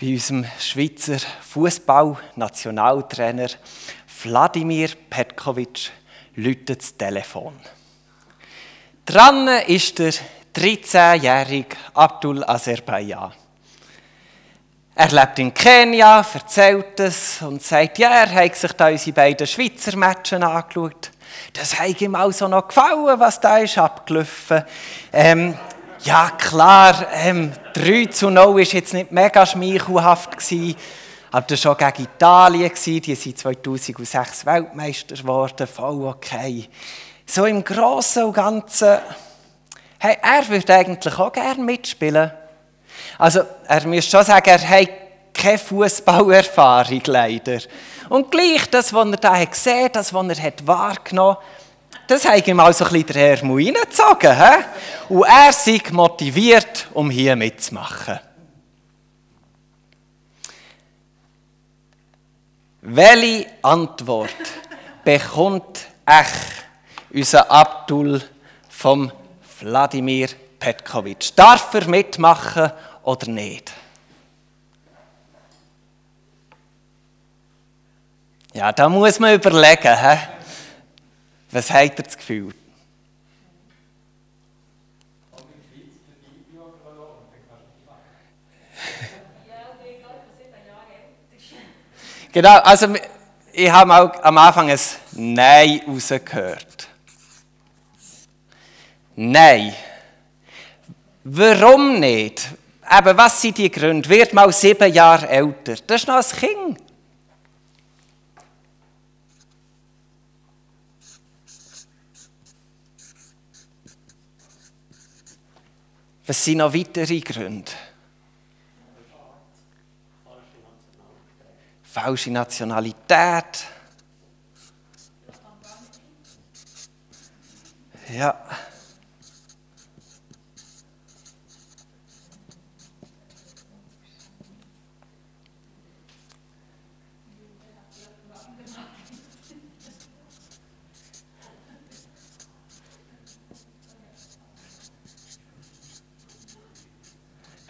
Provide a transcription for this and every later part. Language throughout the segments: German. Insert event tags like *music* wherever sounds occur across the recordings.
bei unserem Schweizer Fußball-Nationaltrainer Wladimir Petkovic läutet das Telefon. Dran ist der 13-jährige Abdul Azerbaijan. Er lebt in Kenia, erzählt es und sagt, ja, er hat sich da unsere beiden Schweizer Matches angeschaut. Das hat ihm also noch gefallen, was da ist abgelaufen. Ähm, ja, klar, ähm, 3 zu 0 war jetzt nicht mega schmeichelhaft, aber das war schon gegen Italien, die sind 2006 Weltmeister geworden, voll okay. So im Großen und Ganzen, hey, er würde eigentlich auch gerne mitspielen. Also, er muss schon sagen, er hat keine Fußballerfahrung leider. Und gleich das, was er da gesehen hat, das, was er hat wahrgenommen hat, das hat ihm also ein bisschen den Ärmel reingezogen. He? Und er sich motiviert, um hier mitzumachen. Welche Antwort bekommt echt unser Abdul vom Wladimir Petkovic? Darf er mitmachen oder nicht? Ja, da muss man überlegen. He? Was habt ihr das Gefühl? *laughs* Genau, also ich habe auch am Anfang ein Nein rausgehört. Nein. Warum nicht? Eben, was sind die Gründe? Wird mal sieben Jahre älter. Das ist noch ein Kind. Was sind noch weitere Gründe? Falsche Nationalität. Ja.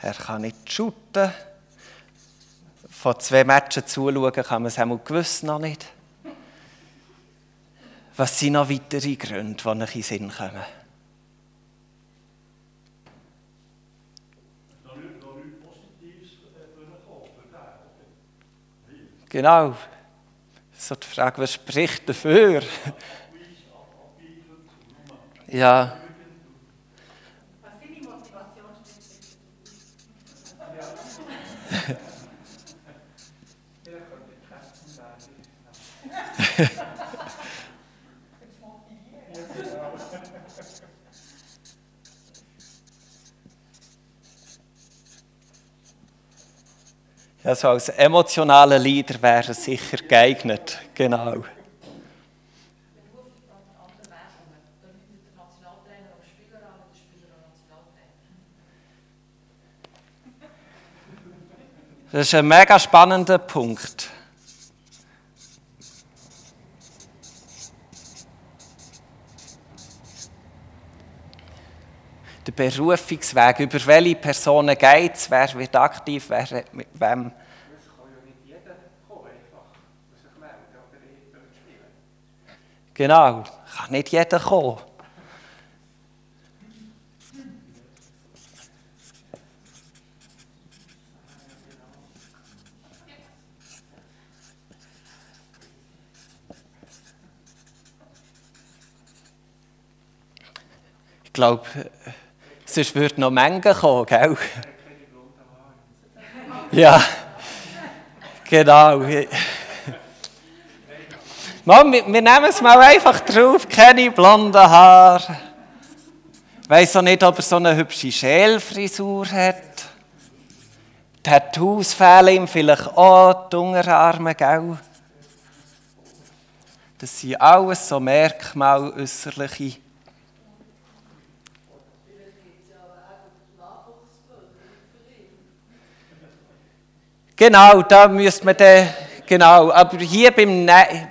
Er kann nicht shooten. Von zwei Matches zuschauen kann man es einmal gewiss noch nicht. Was sind noch weitere Gründe, die euch in den Sinn kommen? Genau. So die Frage, was spricht dafür? Ja. Also als emotionaler Leader wäre es sicher geeignet, genau. Das ist ein mega spannender Punkt. Berufungsweg, über welche Personen geht es, wer wird aktiv, wer mit wem. Genau, kann nicht jeder kommen. Ich glaube, sonst würde noch Mengen kommen, gell? Ja, genau. Wir, wir nehmen es mal einfach drauf, keine blonden Haare. Ich weiss auch nicht, ob er so eine hübsche Schälfrisur hat. Tattoos fehlen ihm vielleicht auch, die Unterarme, gell? Das sind alles so Merkmale äußerliche. Genau, da müsste man dann, genau, aber hier beim, ne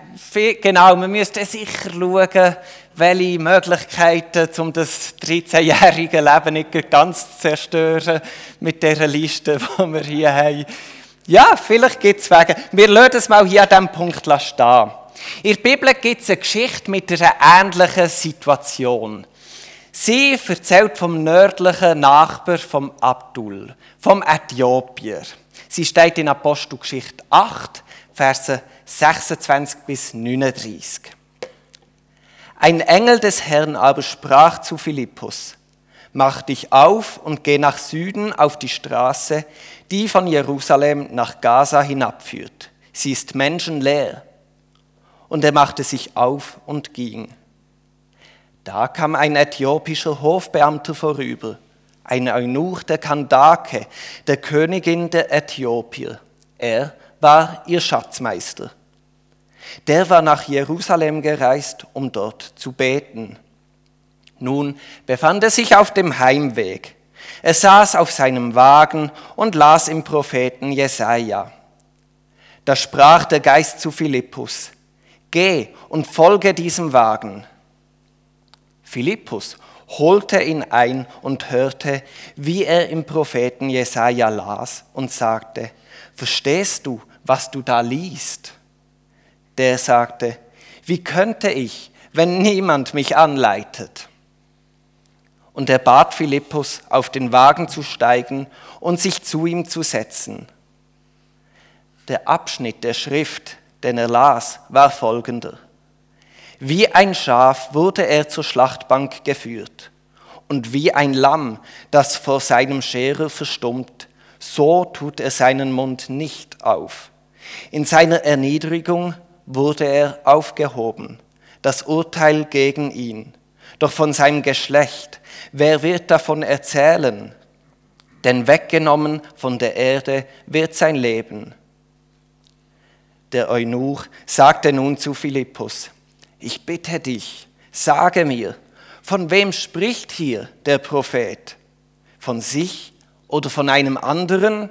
genau, man müsste sicher schauen, welche Möglichkeiten, um das 13-jährige Leben nicht ganz zu zerstören mit dieser Liste, *laughs* die wir hier haben. Ja, vielleicht gibt es Wege. Wir lassen es mal hier an diesem Punkt stehen. In der Bibel gibt es eine Geschichte mit einer ähnlichen Situation. Sie erzählt vom nördlichen Nachbar vom Abdul, vom Äthiopier. Sie steht in Apostelgeschichte 8, Verse 26 bis 39. Ein Engel des Herrn aber sprach zu Philippus, Mach dich auf und geh nach Süden auf die Straße, die von Jerusalem nach Gaza hinabführt. Sie ist menschenleer. Und er machte sich auf und ging. Da kam ein äthiopischer Hofbeamter vorüber, ein Eunuch der Kandake, der Königin der Äthiopier. Er war ihr Schatzmeister. Der war nach Jerusalem gereist, um dort zu beten. Nun befand er sich auf dem Heimweg. Er saß auf seinem Wagen und las im Propheten Jesaja. Da sprach der Geist zu Philippus: Geh und folge diesem Wagen. Philippus holte ihn ein und hörte, wie er im Propheten Jesaja las und sagte: Verstehst du, was du da liest? Der sagte: Wie könnte ich, wenn niemand mich anleitet? Und er bat Philippus, auf den Wagen zu steigen und sich zu ihm zu setzen. Der Abschnitt der Schrift, den er las, war folgender. Wie ein Schaf wurde er zur Schlachtbank geführt, und wie ein Lamm, das vor seinem Scherer verstummt, so tut er seinen Mund nicht auf. In seiner Erniedrigung wurde er aufgehoben, das Urteil gegen ihn. Doch von seinem Geschlecht, wer wird davon erzählen? Denn weggenommen von der Erde wird sein Leben. Der Eunuch sagte nun zu Philippus, ich bitte dich, sage mir, von wem spricht hier der Prophet? Von sich oder von einem anderen?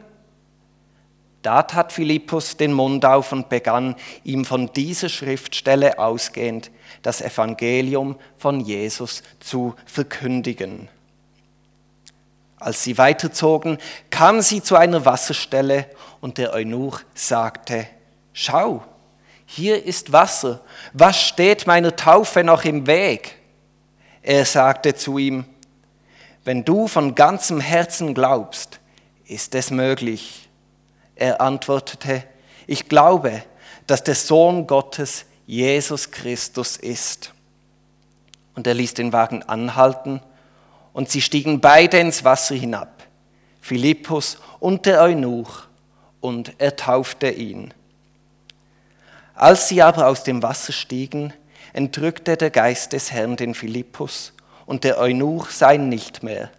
Da tat Philippus den Mund auf und begann ihm von dieser Schriftstelle ausgehend das Evangelium von Jesus zu verkündigen. Als sie weiterzogen, kamen sie zu einer Wasserstelle und der Eunuch sagte, Schau, hier ist Wasser, was steht meiner Taufe noch im Weg? Er sagte zu ihm, wenn du von ganzem Herzen glaubst, ist es möglich. Er antwortete, ich glaube, dass der Sohn Gottes Jesus Christus ist. Und er ließ den Wagen anhalten und sie stiegen beide ins Wasser hinab, Philippus und der Eunuch, und er taufte ihn. Als sie aber aus dem Wasser stiegen, entrückte der Geist des Herrn den Philippus, und der Eunuch sah ihn nicht mehr,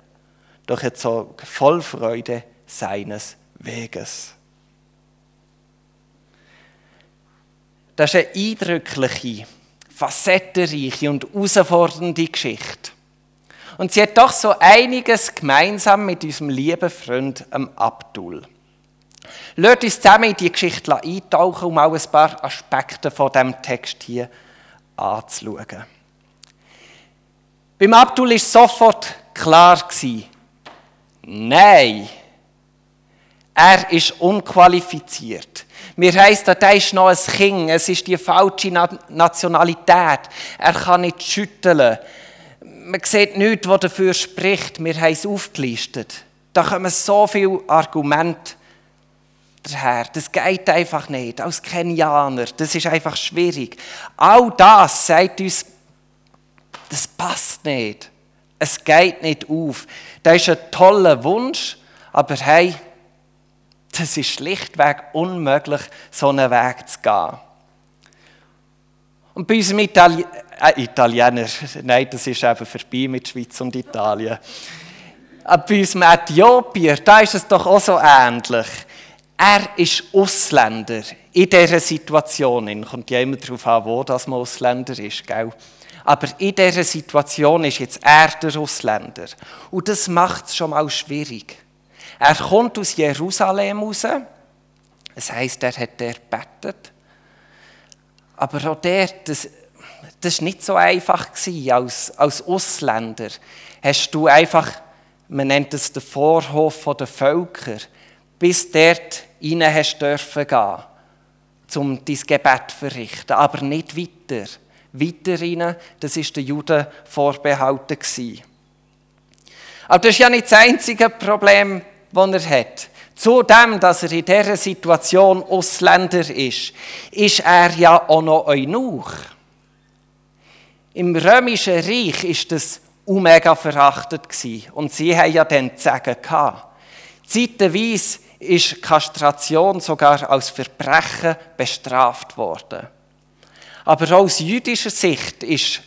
doch er zog voll Freude seines Weges. Das ist eine eindrückliche, facettenreiche und herausfordernde Geschichte. Und sie hat doch so einiges gemeinsam mit unserem lieben Freund Abdul. Lasst uns zusammen in die Geschichte eintauchen, um auch ein paar Aspekte von dem Text hier anzuschauen. Beim Abdul war sofort klar, nein, er ist unqualifiziert. Mir heisst, er ist noch ein Kind, es ist die falsche Nationalität. Er kann nicht schütteln. Man sieht nichts, was dafür spricht. Wir haben es aufgelistet. Da kommen so viele Argumente daher. Das geht einfach nicht. Als Kenianer, das ist einfach schwierig. All das sagt uns, das passt nicht. Es geht nicht auf. Das ist ein toller Wunsch, aber hey, das ist schlichtweg unmöglich, so einen Weg zu gehen. Und bei unserem Itali äh, Italiener, *laughs* nein, das ist eben vorbei mit Schweiz und Italien. Bei unserem Äthiopier, da ist es doch auch so ähnlich. Er ist Ausländer in dieser Situation. Kommt ja immer darauf an, wo das man Ausländer ist, gell? Aber in dieser Situation ist jetzt er der Ausländer. Und das macht es schon mal schwierig. Er kommt aus Jerusalem raus. Das heisst, er hat der betet. Aber auch der, das, das war nicht so einfach. Als, als Ausländer hast du einfach, man nennt es den Vorhof der Völker, bis dort hast dürfen gehen, um dein Gebet zu verrichten, aber nicht weiter. Weiter rein, das ist den Juden vorbehalten. Aber das ist ja nicht das einzige Problem, das er hat. Zudem, dass er in dieser Situation Ausländer ist, ist er ja auch noch Eunuch. Im Römischen Reich ist das mega verachtet und sie haben ja dann zu sagen gehabt. Zeitweise ist Kastration sogar als Verbrechen bestraft worden. Aber aus jüdischer Sicht ist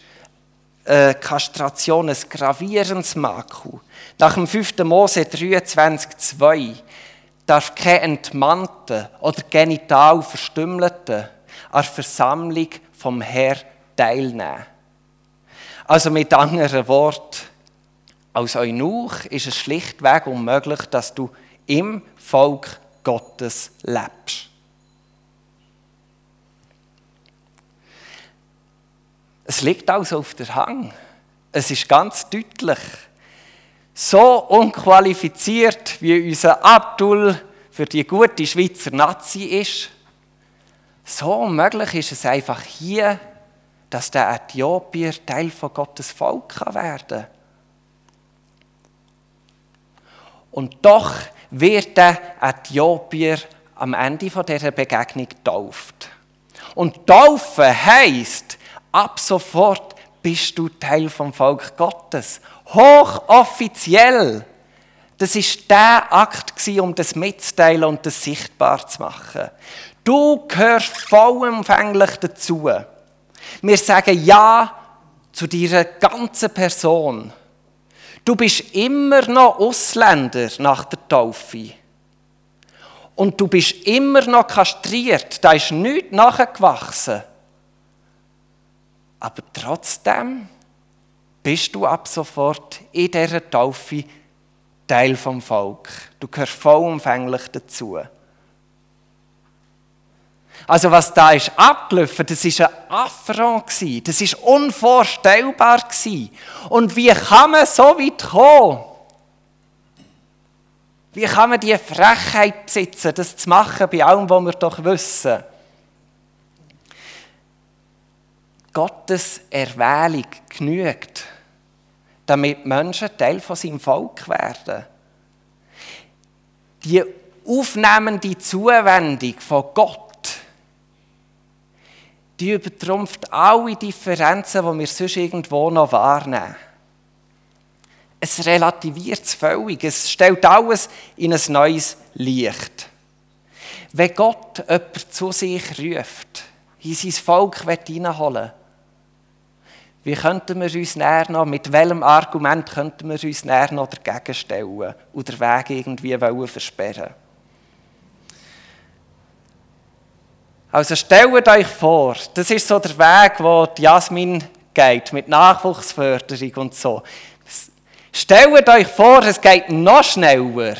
äh, Kastration ein gravierendes Makel. Nach dem 5. Mose 23,2 darf kein Entmannter oder genital Verstümmelter an der Versammlung vom Herr teilnehmen. Also mit anderen Worten, als Eunuch ist es schlichtweg unmöglich, dass du im Volk Gottes lebst. Es liegt also auf der Hang. Es ist ganz deutlich. So unqualifiziert wie unser Abdul für die gute Schweizer Nazi ist, so unmöglich ist es einfach hier, dass der Äthiopier Teil von Gottes Volk werden kann. Und doch wird der Äthiopier am Ende dieser Begegnung getauft. Und taufen heisst, ab sofort bist du Teil vom Volk Gottes. Hochoffiziell. Das ist der Akt, um das mitzuteilen und das sichtbar zu machen. Du gehörst vollumfänglich dazu. Wir sagen Ja zu dieser ganzen Person. Du bist immer noch Ausländer nach der Taufe. Und du bist immer noch kastriert. Da ist nichts nachgewachsen. Aber trotzdem bist du ab sofort in dieser Taufe Teil vom Volk. Du gehörst vollumfänglich dazu. Also was da ist abgelaufen, das ist ein Affront das ist unvorstellbar Und wie kann man so weit kommen? Wie kann man die Frechheit besitzen, das zu machen bei allem, was wir doch wissen? Gottes Erwählung genügt, damit Menschen Teil von seinem Volk werden. Die aufnehmende Zuwendung von Gott die übertrumpft alle Differenzen, die wir sonst irgendwo noch wahrnehmen. Es relativiert es völlig. Es stellt alles in ein neues Licht. Wenn Gott jemanden zu sich ruft, in sein Volk hineinholen wie könnten wir uns näher noch, mit welchem Argument könnten wir uns näher noch dagegen stellen und den Weg irgendwie versperren Also stellt euch vor, das ist so der Weg, wo Jasmin geht, mit Nachwuchsförderung und so. Stellt euch vor, es geht noch schneller.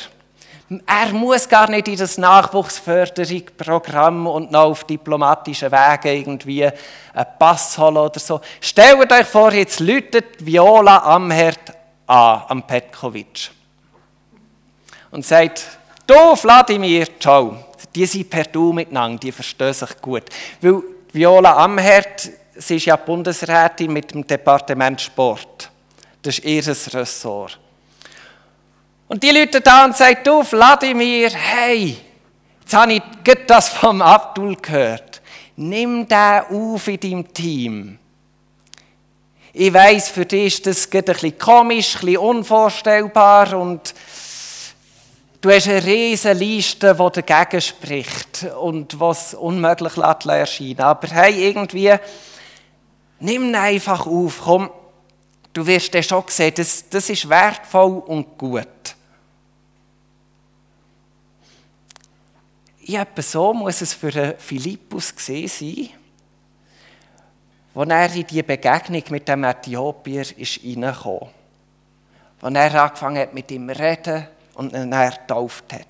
Er muss gar nicht in das Nachwuchsförderungsprogramm und noch auf diplomatischen Wegen irgendwie einen Pass holen oder so. Stellt euch vor, jetzt läutet Viola Amherd an, am Petkovic. Und sagt, du Wladimir, ciao die sind per Du miteinander, die verstehen sich gut. Weil Viola Amherd, sie ist ja Bundesrätin mit dem Departement Sport. Das ist ihr Ressort. Und die Leute da und sagen, du Vladimir, hey, jetzt habe ich das vom Abdul gehört. Nimm den auf in deinem Team. Ich weiss, für dich ist das ein bisschen komisch, ein bisschen unvorstellbar und Du hast eine riesige Liste, die dagegen spricht und was unmöglich erscheinen Aber hey, irgendwie, nimm ihn einfach auf, komm, du wirst dann schon sehen, das, das ist wertvoll und gut. Ja, so muss es für Philippus gesehen sein, als er in die Begegnung mit dem Äthiopier ist reingekommen. Als er angefangen hat, mit ihm zu reden, und ihn ertauft hat.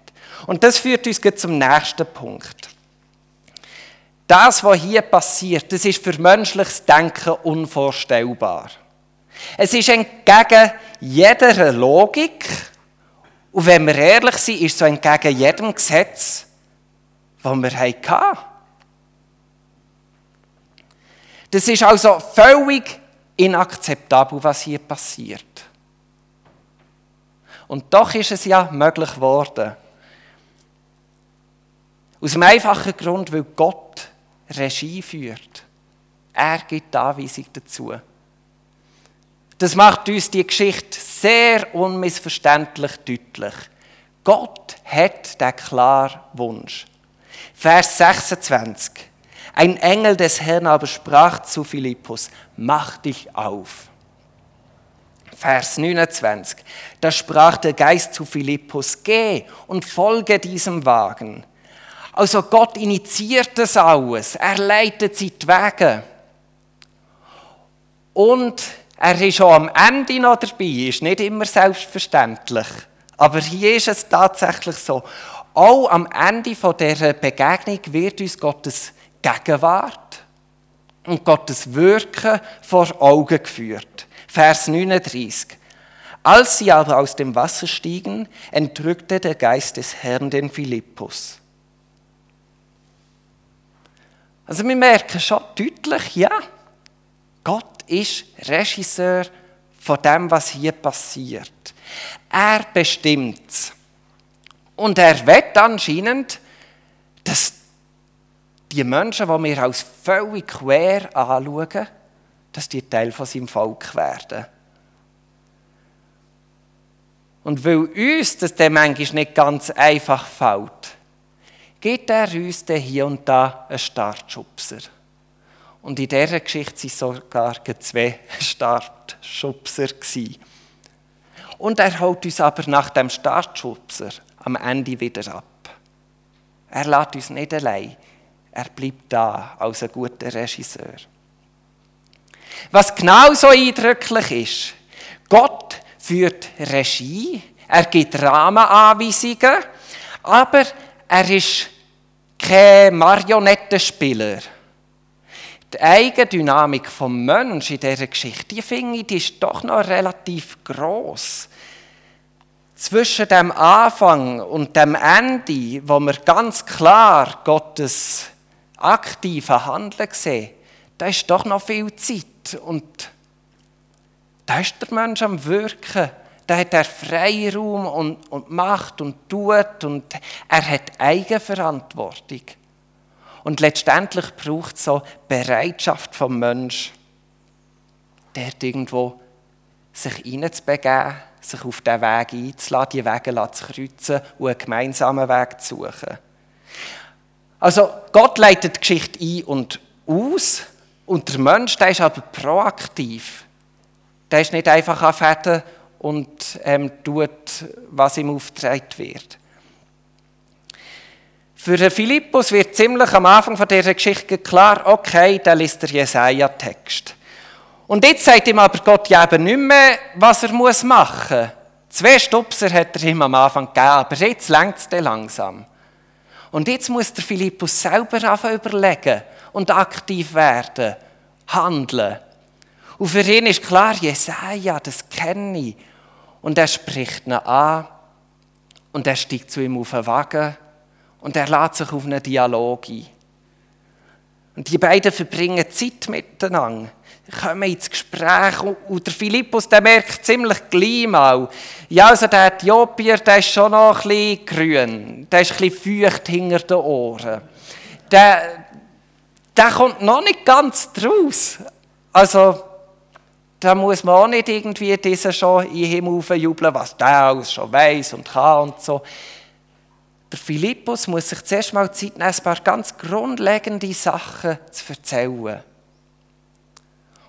Und das führt uns zum nächsten Punkt. Das, was hier passiert, das ist für menschliches Denken unvorstellbar. Es ist entgegen jeder Logik und wenn wir ehrlich sind, ist es so entgegen jedem Gesetz die wir hatten. Das ist also völlig inakzeptabel, was hier passiert. Und doch ist es ja möglich geworden. Aus dem einfachen Grund, weil Gott Regie führt. Er gibt die Anweisung dazu. Das macht uns die Geschichte sehr unmissverständlich deutlich. Gott hat den klaren Wunsch. Vers 26. Ein Engel des Herrn aber sprach zu Philippus, mach dich auf. Vers 29. Da sprach der Geist zu Philippus, geh und folge diesem Wagen. Also Gott initiiert das alles, er leitet sie die Wege. Und er ist auch am Ende noch dabei, ist nicht immer selbstverständlich. Aber hier ist es tatsächlich so. Auch am Ende dieser Begegnung wird uns Gottes Gegenwart und Gottes Wirken vor Augen geführt. Vers 39. Als sie aber aus dem Wasser stiegen, entrückte der Geist des Herrn den Philippus. Also wir merken schon deutlich, ja, Gott ist Regisseur von dem, was hier passiert. Er bestimmt es. Und er wird anscheinend, dass die Menschen, die wir als völlig quer anschauen, dass die Teil von seinem Volk werden. Und weil uns das dann manchmal nicht ganz einfach fällt, gibt er uns dann hier und da einen Startschubser. Und in dieser Geschichte waren sogar zwei *laughs* Startschubser. Und er holt uns aber nach dem Startschubser am Ende wieder ab. Er lässt uns nicht allein. Er bleibt da als ein guter Regisseur. Was genauso eindrücklich ist, Gott führt Regie, er gibt Rahmenanweisungen, aber er ist kein Marionettenspieler. Die Eigendynamik des Menschen in dieser Geschichte, die finde ich, die ist doch noch relativ gross. Zwischen dem Anfang und dem Ende, wo wir ganz klar Gottes aktiven Handeln sehen, da ist doch noch viel Zeit. Und da ist der Mensch am Wirken da hat er Freiraum und, und macht und tut und er hat Eigenverantwortung. Und letztendlich braucht es so Bereitschaft vom Mensch, der irgendwo sich hineinzubegeben, sich auf diesen Weg einzuladen, die Wege zu kreuzen und einen gemeinsamen Weg zu suchen. Also Gott leitet die Geschichte ein und aus und der Mensch, der ist aber proaktiv. Der ist nicht einfach an Fäden und ähm, tut, was ihm aufgetragen wird. Für Philippus wird ziemlich am Anfang von dieser Geschichte klar, okay, da liest der Jesaja-Text. Und jetzt sagt ihm aber Gott ja eben nicht mehr, was er muss machen muss. Zwei Stupser hat er ihm am Anfang gegeben, aber jetzt längt es langsam. Und jetzt muss der Philippus selber anfangen überlegen und aktiv werden, handeln. Und für ihn ist klar, Jesaja, das kenne ich. Und er spricht ihn an und er steigt zu ihm auf den Wagen und er lädt sich auf einen Dialog ein. Und die beiden verbringen Zeit miteinander, kommen ins Gespräch und der Philippus, der merkt ziemlich gleich mal, ja, also der Äthiopier, der ist schon noch ein bisschen grün, der ist ein bisschen feucht hinter den Ohren. Der, der kommt noch nicht ganz draus. Also, da muss man auch nicht irgendwie diesen schon in den Himmel jubeln, was der alles schon weiß und kann und so. Der Philippus muss sich zuerst mal Zeit nehmen, ein paar ganz grundlegende Sachen zu erzählen.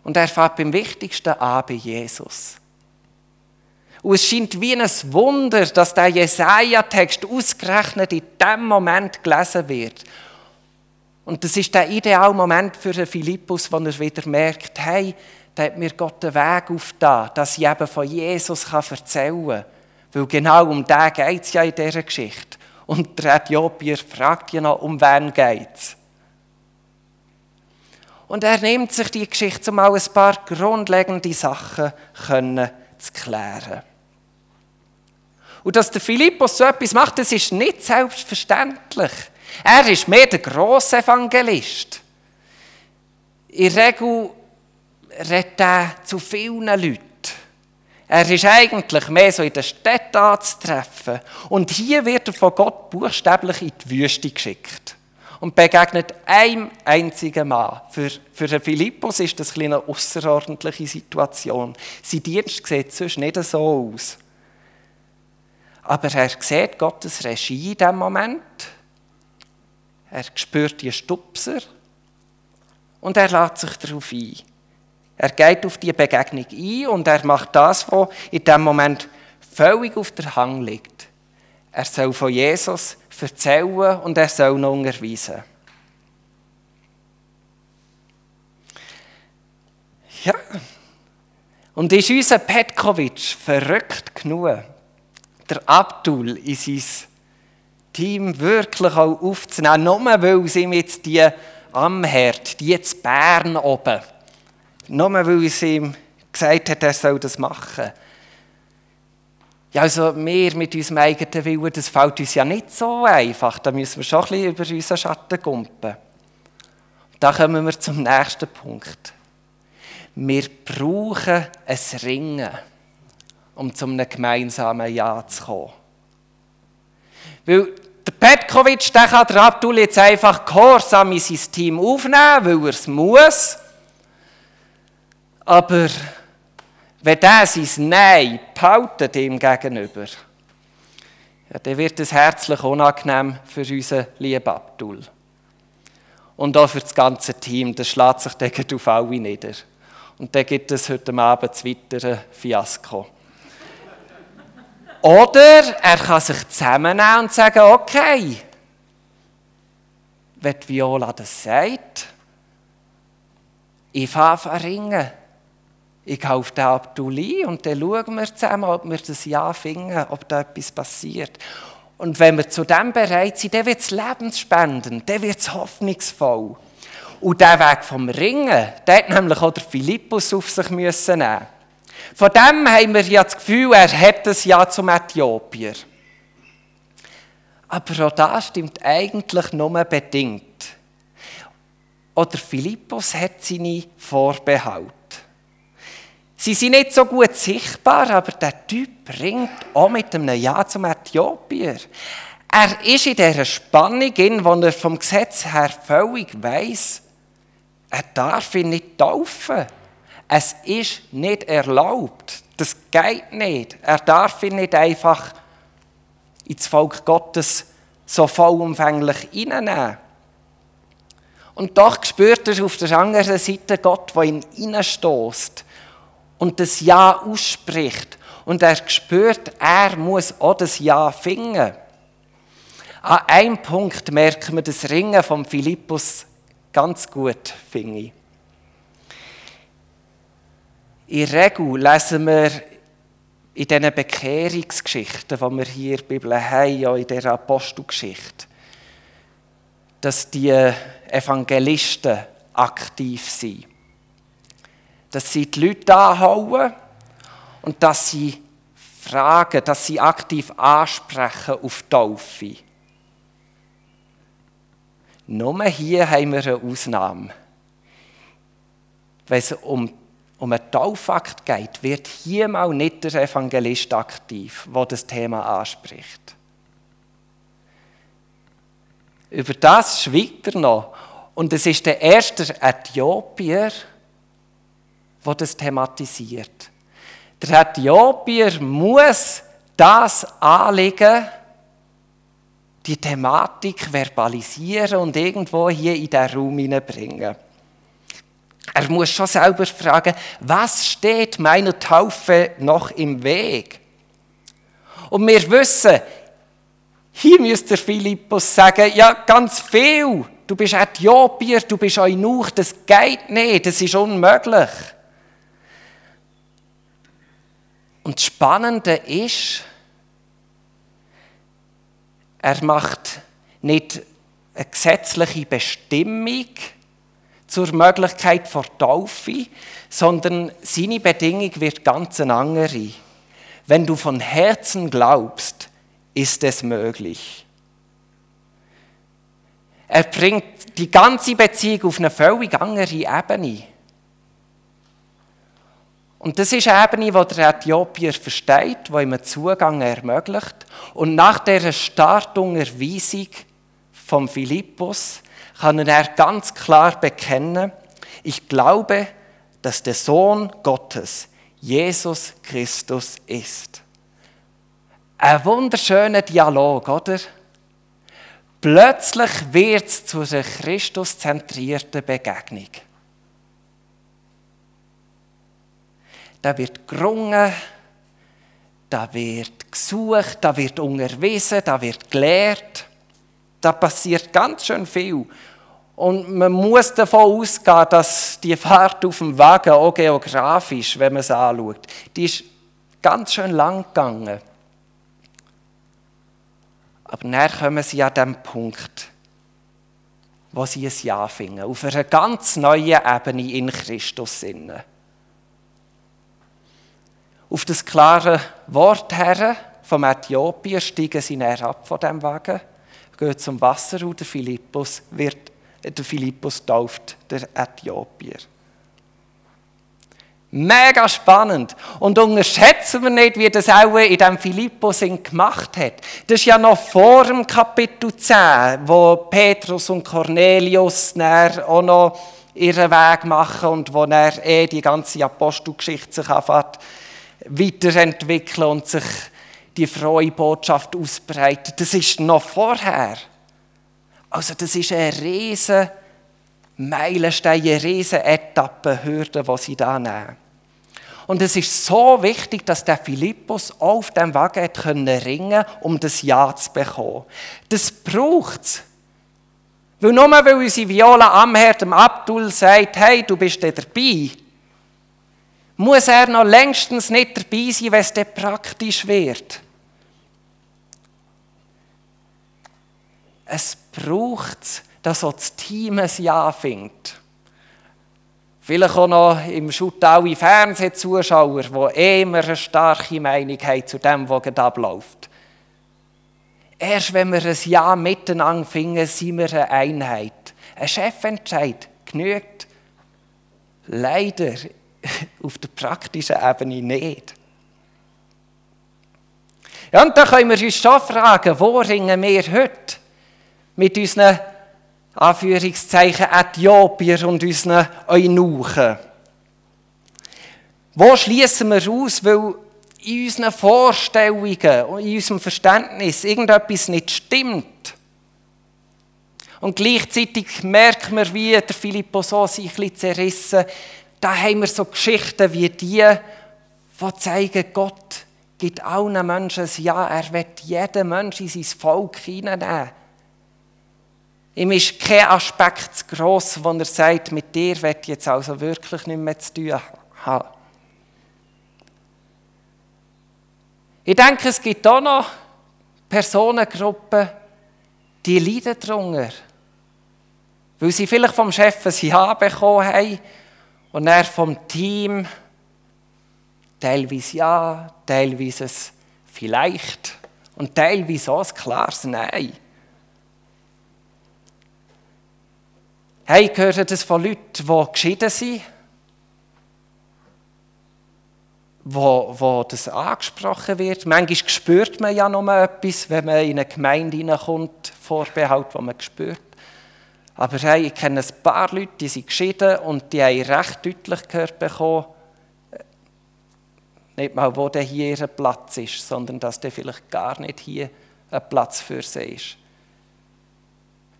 Und er fängt beim Wichtigsten an bei Jesus. Und es scheint wie ein Wunder, dass der Jesaja-Text ausgerechnet in dem Moment gelesen wird. Und das ist der ideale Moment für Philippus, wo er wieder merkt, hey, da hat mir Gott den Weg aufgetan, dass ich eben von Jesus erzählen kann. Weil genau um den geht es ja in dieser Geschichte. Und der Äthiopier fragt ja noch, um wen geht es. Und er nimmt sich die Geschichte, um auch ein paar grundlegende Sachen können zu klären. Und dass der Philippus so etwas macht, das ist nicht selbstverständlich. Er ist mehr der grosse Evangelist. In der Regel redet er zu vielen Leuten. Er ist eigentlich mehr so in der Stadt anzutreffen. Und hier wird er von Gott buchstäblich in die Wüste geschickt. Und begegnet einem einzigen Mann. Für, für Philippus ist das eine außerordentliche Situation. Sein Dienst sieht sonst nicht so aus. Aber er sieht Gottes Regie in diesem Moment. Er spürt die Stupser. Und er lässt sich darauf ein. Er geht auf die Begegnung ein und er macht das, was in dem Moment völlig auf der Hang liegt. Er soll von Jesus erzählen und er soll noch unterweisen. Ja. Und ist unser Petkovic verrückt genug, der Abdul in sein Team wirklich auch aufzunehmen, nur weil sie jetzt die am Herd, die zu Bern oben, nur weil sie ihm gesagt hat, er soll das machen. Ja, also wir mit unserem eigenen Willen, das fällt uns ja nicht so einfach. Da müssen wir schon ein bisschen über unseren Schatten kumpen. Da kommen wir zum nächsten Punkt. Wir brauchen ein Ringen, um zu einem gemeinsamen Ja zu kommen. Weil der Petkovic, der kann der Abdul jetzt einfach gehorsam in sein Team aufnehmen, weil er es muss. Aber wenn der sein Nein behaltet ihm gegenüber, ja, dann wird es herzlich unangenehm für unseren lieben Abdul. Und auch für das ganze Team, das schlägt sich dann auf alle nieder. Und dann gibt es heute Abend das weitere Fiasko. Oder er kann sich zusammennehmen und sagen, okay, wenn Viola das sagt, ich fange an ringen. Ich auf den Abduli und dann schauen wir zusammen, ob wir das Ja finden, ob da etwas passiert. Und wenn wir zu dem bereit sind, dann wird es lebensspendend, dann wird es hoffnungsvoll. Und der Weg vom Ringen, der hat nämlich auch der Philippus auf sich müssen nehmen. Von dem haben wir ja das Gefühl, er hat das Ja zum Äthiopier. Aber auch das stimmt eigentlich nur bedingt. Oder Philippus hat seine Vorbehalte. Sie sind nicht so gut sichtbar, aber der Typ bringt auch mit einem Ja zum Äthiopier. Er ist in dieser Spannung, in, wo er vom Gesetz her völlig weiss, er darf ihn nicht taufen. Es ist nicht erlaubt. Das geht nicht. Er darf ihn nicht einfach ins Volk Gottes so vollumfänglich hineinnehmen. Und doch spürt er auf der anderen Seite Gott, der ihn hineinstößt und das Ja ausspricht. Und er spürt, er muss auch das Ja finden. An einem Punkt merkt man das Ringen von Philippus ganz gut, finde ich. In der Regel lesen wir in diesen Bekehrungsgeschichten, die wir hier in der Bibel haben, ja in dieser Apostelgeschichte, dass die Evangelisten aktiv sind dass sie die Leute anhauen und dass sie fragen, dass sie aktiv ansprechen auf Taufe. Nur hier haben wir eine Ausnahme. Wenn es um, um einen Taufakt geht, wird hier mal nicht der Evangelist aktiv, der das Thema anspricht. Über das schweigt er noch. Und es ist der erste Äthiopier, der das thematisiert. Der Äthiopier muss das Anliegen, die Thematik verbalisieren und irgendwo hier in den Raum hineinbringen. Er muss schon selber fragen, was steht meiner Taufe noch im Weg? Und wir wissen, hier müsste Philippus sagen, ja, ganz viel. Du bist Äthiopier, du bist Eunuch, das geht nicht, das ist unmöglich. Und das Spannende ist, er macht nicht eine gesetzliche Bestimmung zur Möglichkeit vor Taufe, sondern seine Bedingung wird ganz eine andere. Wenn du von Herzen glaubst, ist es möglich. Er bringt die ganze Beziehung auf eine völlig andere Ebene. Und das ist eine Ebene, die der Äthiopier versteht, die ihm einen Zugang ermöglicht. Und nach dieser Startunterweisung von Philippus kann er ganz klar bekennen, ich glaube, dass der Sohn Gottes Jesus Christus ist. Ein wunderschöner Dialog, oder? Plötzlich wird es zu einer Christuszentrierten Begegnung. Da wird gerungen, da wird gesucht, da wird unterwiesen, da wird gelehrt. Da passiert ganz schön viel. Und man muss davon ausgehen, dass die Fahrt auf dem Wagen auch geografisch, wenn man es anschaut, die ist ganz schön lang gegangen. Aber dann kommen sie an den Punkt, wo sie ein Ja finden, auf einer ganz neuen Ebene in Christus sinnen. Auf das klare Wort her vom Äthiopier steigen sie näher ab von dem Wagen, gehen zum Wasser und der Philippus wird der Philippus tauft, der Äthiopier. Mega spannend. Und unterschätzen wir nicht, wie das auch in dem Philippus gemacht hat. Das ist ja noch vor dem Kapitel 10, wo Petrus und Cornelius auch noch ihren Weg machen und wo er eh die ganze Apostelgeschichte sich anfängt weiterentwickeln und sich die frohe Botschaft ausbreitet. Das ist noch vorher. Also das ist eine riesige Meilenstein, eine riesige Etappenhürde, die sie da nehmen. Und es ist so wichtig, dass der Philippus auf dem Wagen ringen konnte, um das Ja zu bekommen. Das braucht es. Weil nur weil unsere Viola Amherd dem Abdul sagt, hey, du bist da dabei, muss er noch längstens nicht dabei sein, wenn es dann praktisch wird. Es braucht, dass auch das Team ein Ja findet. Vielleicht auch noch im Schuttau Fernsehzuschauer, die eh immer eine starke Meinung haben zu dem, was gerade abläuft. Erst wenn wir ein Ja miteinander finden, sind wir eine Einheit. Ein Chefentscheid genügt leider *laughs* auf der praktischen Ebene nicht. Ja, und da können wir uns schon fragen, wo ringen wir heute mit unseren Anführungszeichen Äthiopier und unseren Eunuchen. Wo schließen wir aus, weil in unseren Vorstellungen und in unserem Verständnis irgendetwas nicht stimmt? Und gleichzeitig merken wir, wie der Filippo so sich ein zerrissen. Da haben wir so Geschichten wie die, die zeigen, Gott gibt allen Menschen ein Ja. Er wird jeden Menschen in sein Volk hineinnehmen. Ihm ist kein Aspekt zu gross, wo er sagt, mit dir wird ich jetzt also wirklich nicht mehr zu tun haben. Ich denke, es gibt auch noch Personengruppen, die leiden darunter. Weil sie vielleicht vom Chef ein Ja bekommen haben und er vom Team teilweise Ja, teilweise vielleicht und teilweise auch ein klares Nein. Hey, höre das von Leuten, die geschieden sind, wo, wo das angesprochen wird. Manchmal spürt man ja noch etwas, wenn man in eine Gemeinde hineinkommt, Vorbehalt, wo man spürt. Aber hey, ich kenne ein paar Leute, die sind geschieden und die haben recht deutlich gehört bekommen, nicht mal, wo denn hier ihr Platz ist, sondern dass der vielleicht gar nicht hier ein Platz für sie ist.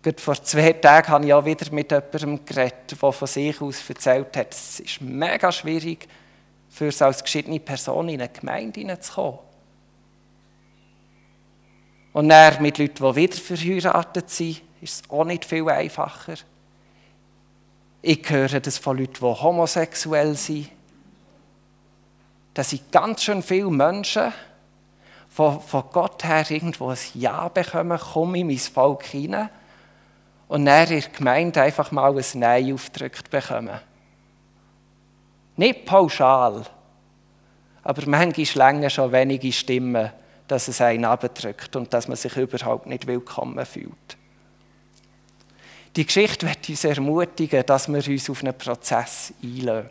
Gerade vor zwei Tagen habe ich auch wieder mit jemandem geredet, der von sich aus erzählt hat, es ist mega schwierig, für uns als geschiedene Person in eine Gemeinde hineinzukommen. Und dann mit Leuten, die wieder verheiratet sind, ist es auch nicht viel einfacher. Ich höre das von Leuten, die homosexuell sind. Das sind ganz schön viele Menschen, die von Gott her irgendwo ein Ja bekommen, komm in mein Volk hinein und dann in der Gemeinde einfach mal ein Nein aufgedrückt bekommen. Nicht pauschal, aber manchmal länger schon wenige Stimmen, dass es einen abdrückt und dass man sich überhaupt nicht willkommen fühlt. Die Geschichte wird uns ermutigen, dass wir uns auf einen Prozess einlösen.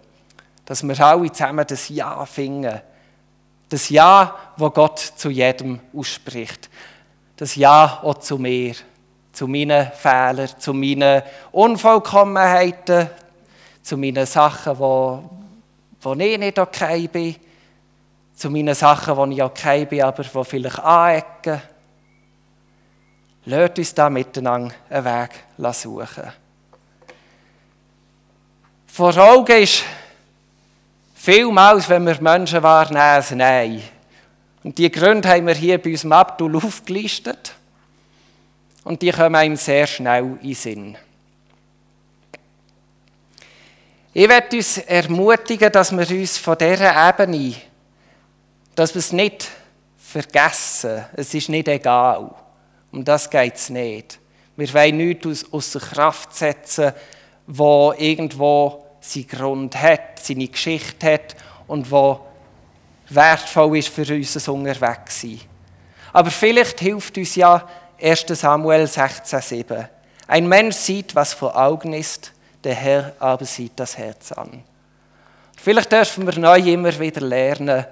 Dass wir alle zusammen das Ja finden. Das Ja, wo Gott zu jedem ausspricht. Das Ja auch zu mir, zu meinen Fehlern, zu meinen Unvollkommenheiten, zu meinen Sachen, wo, wo ich nicht okay bin, zu meinen Sachen, wo ich okay bin, aber wo vielleicht anecken. Lasst uns da miteinander einen Weg suchen. Vor Augen ist vielmals, wenn wir Menschen wahrnehmen, ein Nein. Und die Gründe haben wir hier bei unserem Abdul aufgelistet. Und die kommen einem sehr schnell in den Sinn. Ich werde uns ermutigen, dass wir uns von dieser Ebene, dass wir es nicht vergessen, es ist nicht egal. Um das geht es nicht. Wir wollen nichts aus, der Kraft setzen, wo irgendwo seinen Grund hat, seine Geschichte hat und wo wertvoll ist für unser Unterwegssein. Aber vielleicht hilft uns ja 1. Samuel 16,7. Ein Mensch sieht, was vor Augen ist, der Herr aber sieht das Herz an. Vielleicht dürfen wir neu immer wieder lernen,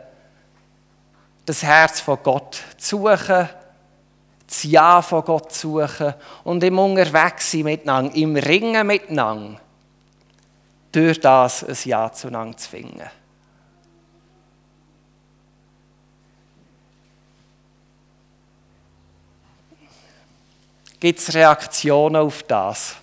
das Herz von Gott zu suchen, das Ja von Gott suchen und im Unterwegssein miteinander, im Ringen miteinander, durch das ein Ja zueinander zu finden. Gibt es Reaktionen auf das?